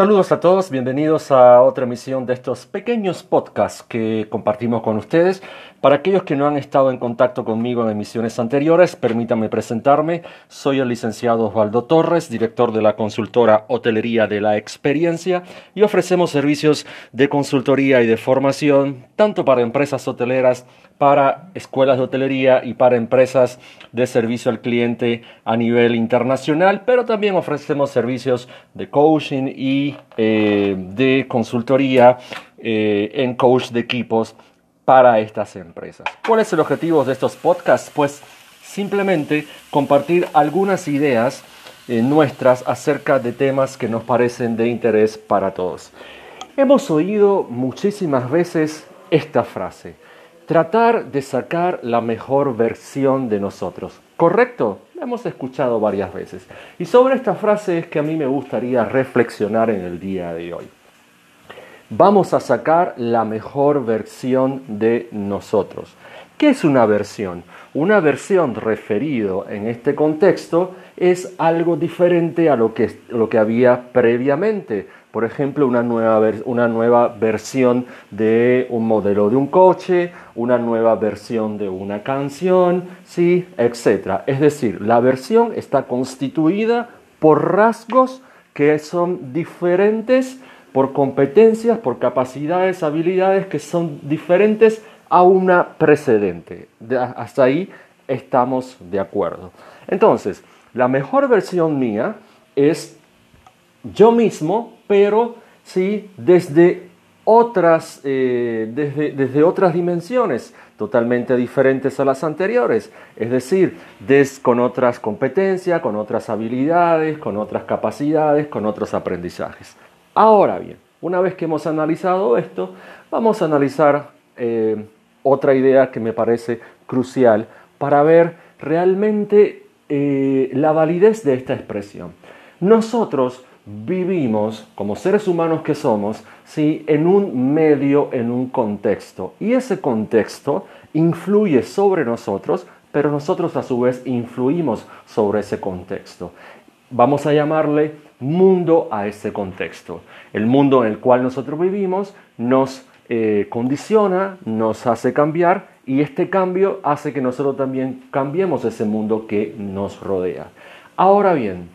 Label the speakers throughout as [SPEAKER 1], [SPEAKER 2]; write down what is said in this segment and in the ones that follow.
[SPEAKER 1] Saludos a todos, bienvenidos a otra emisión de estos pequeños podcasts que compartimos con ustedes. Para aquellos que no han estado en contacto conmigo en emisiones anteriores, permítanme presentarme. Soy el licenciado Osvaldo Torres, director de la consultora Hotelería de la Experiencia y ofrecemos servicios de consultoría y de formación tanto para empresas hoteleras para escuelas de hotelería y para empresas de servicio al cliente a nivel internacional, pero también ofrecemos servicios de coaching y eh, de consultoría eh, en coach de equipos para estas empresas. ¿Cuál es el objetivo de estos podcasts? Pues simplemente compartir algunas ideas eh, nuestras acerca de temas que nos parecen de interés para todos. Hemos oído muchísimas veces esta frase tratar de sacar la mejor versión de nosotros. ¿Correcto? La hemos escuchado varias veces. Y sobre esta frase es que a mí me gustaría reflexionar en el día de hoy. Vamos a sacar la mejor versión de nosotros. ¿Qué es una versión? Una versión referido en este contexto es algo diferente a lo que, lo que había previamente por ejemplo, una nueva, una nueva versión de un modelo de un coche, una nueva versión de una canción, ¿sí? etc. Es decir, la versión está constituida por rasgos que son diferentes, por competencias, por capacidades, habilidades que son diferentes a una precedente. hasta ahí estamos de acuerdo. Entonces, la mejor versión mía es yo mismo, pero sí desde otras, eh, desde, desde, otras dimensiones totalmente diferentes a las anteriores, es decir, con otras competencias, con otras habilidades, con otras capacidades, con otros aprendizajes. Ahora bien, una vez que hemos analizado esto, vamos a analizar eh, otra idea que me parece crucial para ver realmente eh, la validez de esta expresión. Nosotros vivimos como seres humanos que somos, ¿sí? en un medio, en un contexto. Y ese contexto influye sobre nosotros, pero nosotros a su vez influimos sobre ese contexto. Vamos a llamarle mundo a ese contexto. El mundo en el cual nosotros vivimos nos eh, condiciona, nos hace cambiar y este cambio hace que nosotros también cambiemos ese mundo que nos rodea. Ahora bien,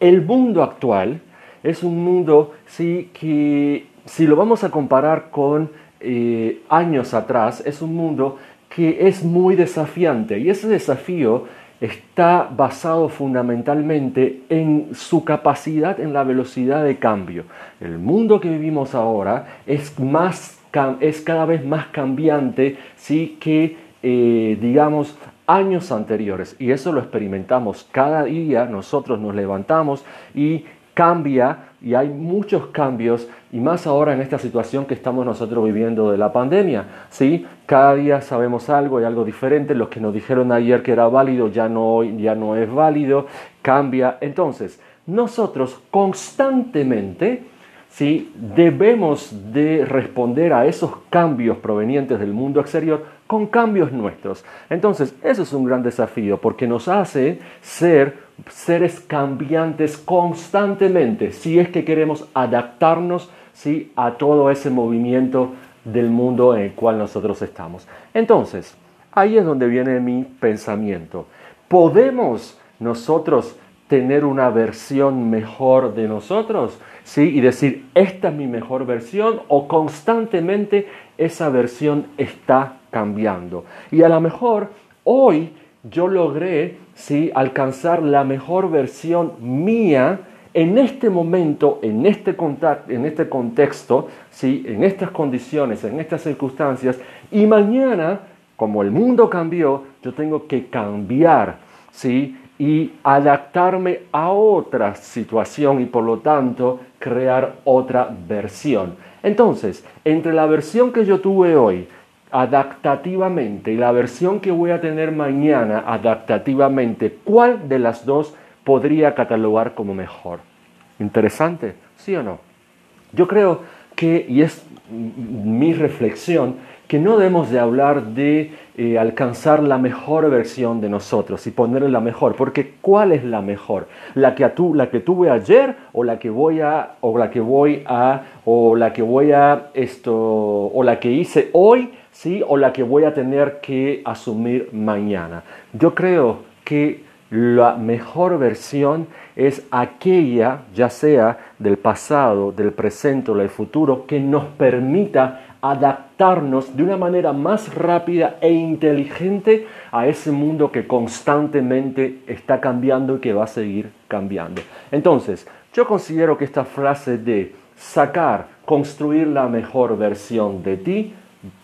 [SPEAKER 1] el mundo actual es un mundo sí, que, si lo vamos a comparar con eh, años atrás, es un mundo que es muy desafiante y ese desafío está basado fundamentalmente en su capacidad en la velocidad de cambio. El mundo que vivimos ahora es, más, es cada vez más cambiante sí, que, eh, digamos, años anteriores. Y eso lo experimentamos cada día, nosotros nos levantamos y cambia y hay muchos cambios y más ahora en esta situación que estamos nosotros viviendo de la pandemia. ¿sí? Cada día sabemos algo y algo diferente, lo que nos dijeron ayer que era válido ya no, ya no es válido, cambia. Entonces, nosotros constantemente ¿sí? debemos de responder a esos cambios provenientes del mundo exterior con cambios nuestros. Entonces, eso es un gran desafío porque nos hace ser seres cambiantes constantemente si es que queremos adaptarnos ¿sí? a todo ese movimiento del mundo en el cual nosotros estamos. Entonces, ahí es donde viene mi pensamiento. ¿Podemos nosotros tener una versión mejor de nosotros? ¿Sí? Y decir, esta es mi mejor versión o constantemente esa versión está cambiando. Y a lo mejor hoy yo logré ¿sí? alcanzar la mejor versión mía en este momento, en este, contacto, en este contexto, ¿sí? en estas condiciones, en estas circunstancias, y mañana, como el mundo cambió, yo tengo que cambiar ¿sí? y adaptarme a otra situación y por lo tanto crear otra versión. Entonces, entre la versión que yo tuve hoy adaptativamente y la versión que voy a tener mañana adaptativamente, ¿cuál de las dos podría catalogar como mejor? Interesante, ¿sí o no? Yo creo que, y es mi reflexión, que no debemos de hablar de eh, alcanzar la mejor versión de nosotros y ponerle la mejor, porque ¿cuál es la mejor? ¿La que, tú, la que tuve ayer o la que voy a, o la que voy a, o la que voy a esto, o la que hice hoy, sí, o la que voy a tener que asumir mañana? Yo creo que la mejor versión es aquella, ya sea del pasado, del presente o del futuro, que nos permita adaptarnos de una manera más rápida e inteligente a ese mundo que constantemente está cambiando y que va a seguir cambiando. Entonces, yo considero que esta frase de sacar, construir la mejor versión de ti,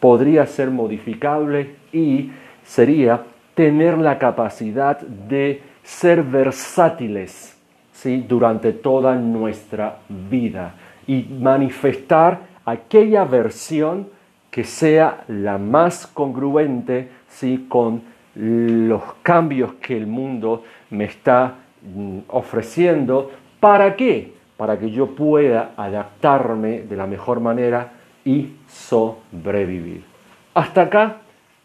[SPEAKER 1] podría ser modificable y sería tener la capacidad de ser versátiles ¿sí? durante toda nuestra vida y manifestar aquella versión que sea la más congruente ¿sí? con los cambios que el mundo me está mm, ofreciendo. ¿Para qué? Para que yo pueda adaptarme de la mejor manera y sobrevivir. Hasta acá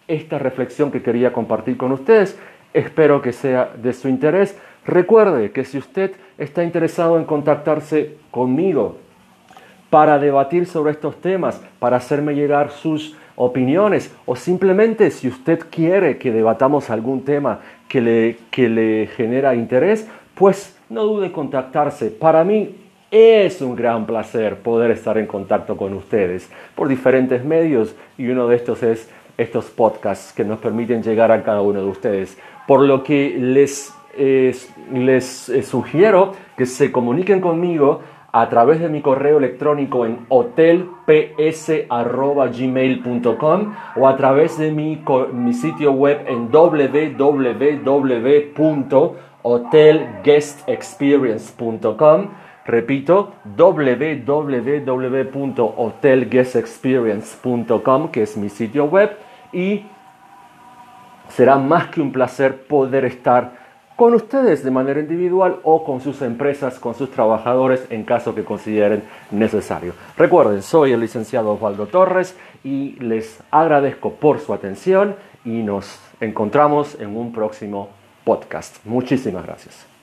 [SPEAKER 1] esta reflexión que quería compartir con ustedes. Espero que sea de su interés. Recuerde que si usted está interesado en contactarse conmigo para debatir sobre estos temas, para hacerme llegar sus opiniones o simplemente si usted quiere que debatamos algún tema que le, que le genera interés, pues no dude en contactarse. Para mí es un gran placer poder estar en contacto con ustedes por diferentes medios y uno de estos es estos podcasts que nos permiten llegar a cada uno de ustedes. Por lo que les, les eh, sugiero que se comuniquen conmigo a través de mi correo electrónico en hotelps.gmail.com o a través de mi, mi sitio web en www.hotelguestexperience.com. Repito, www.hotelguestexperience.com, que es mi sitio web y será más que un placer poder estar con ustedes de manera individual o con sus empresas, con sus trabajadores en caso que consideren necesario. Recuerden, soy el licenciado Osvaldo Torres y les agradezco por su atención y nos encontramos en un próximo podcast. Muchísimas gracias.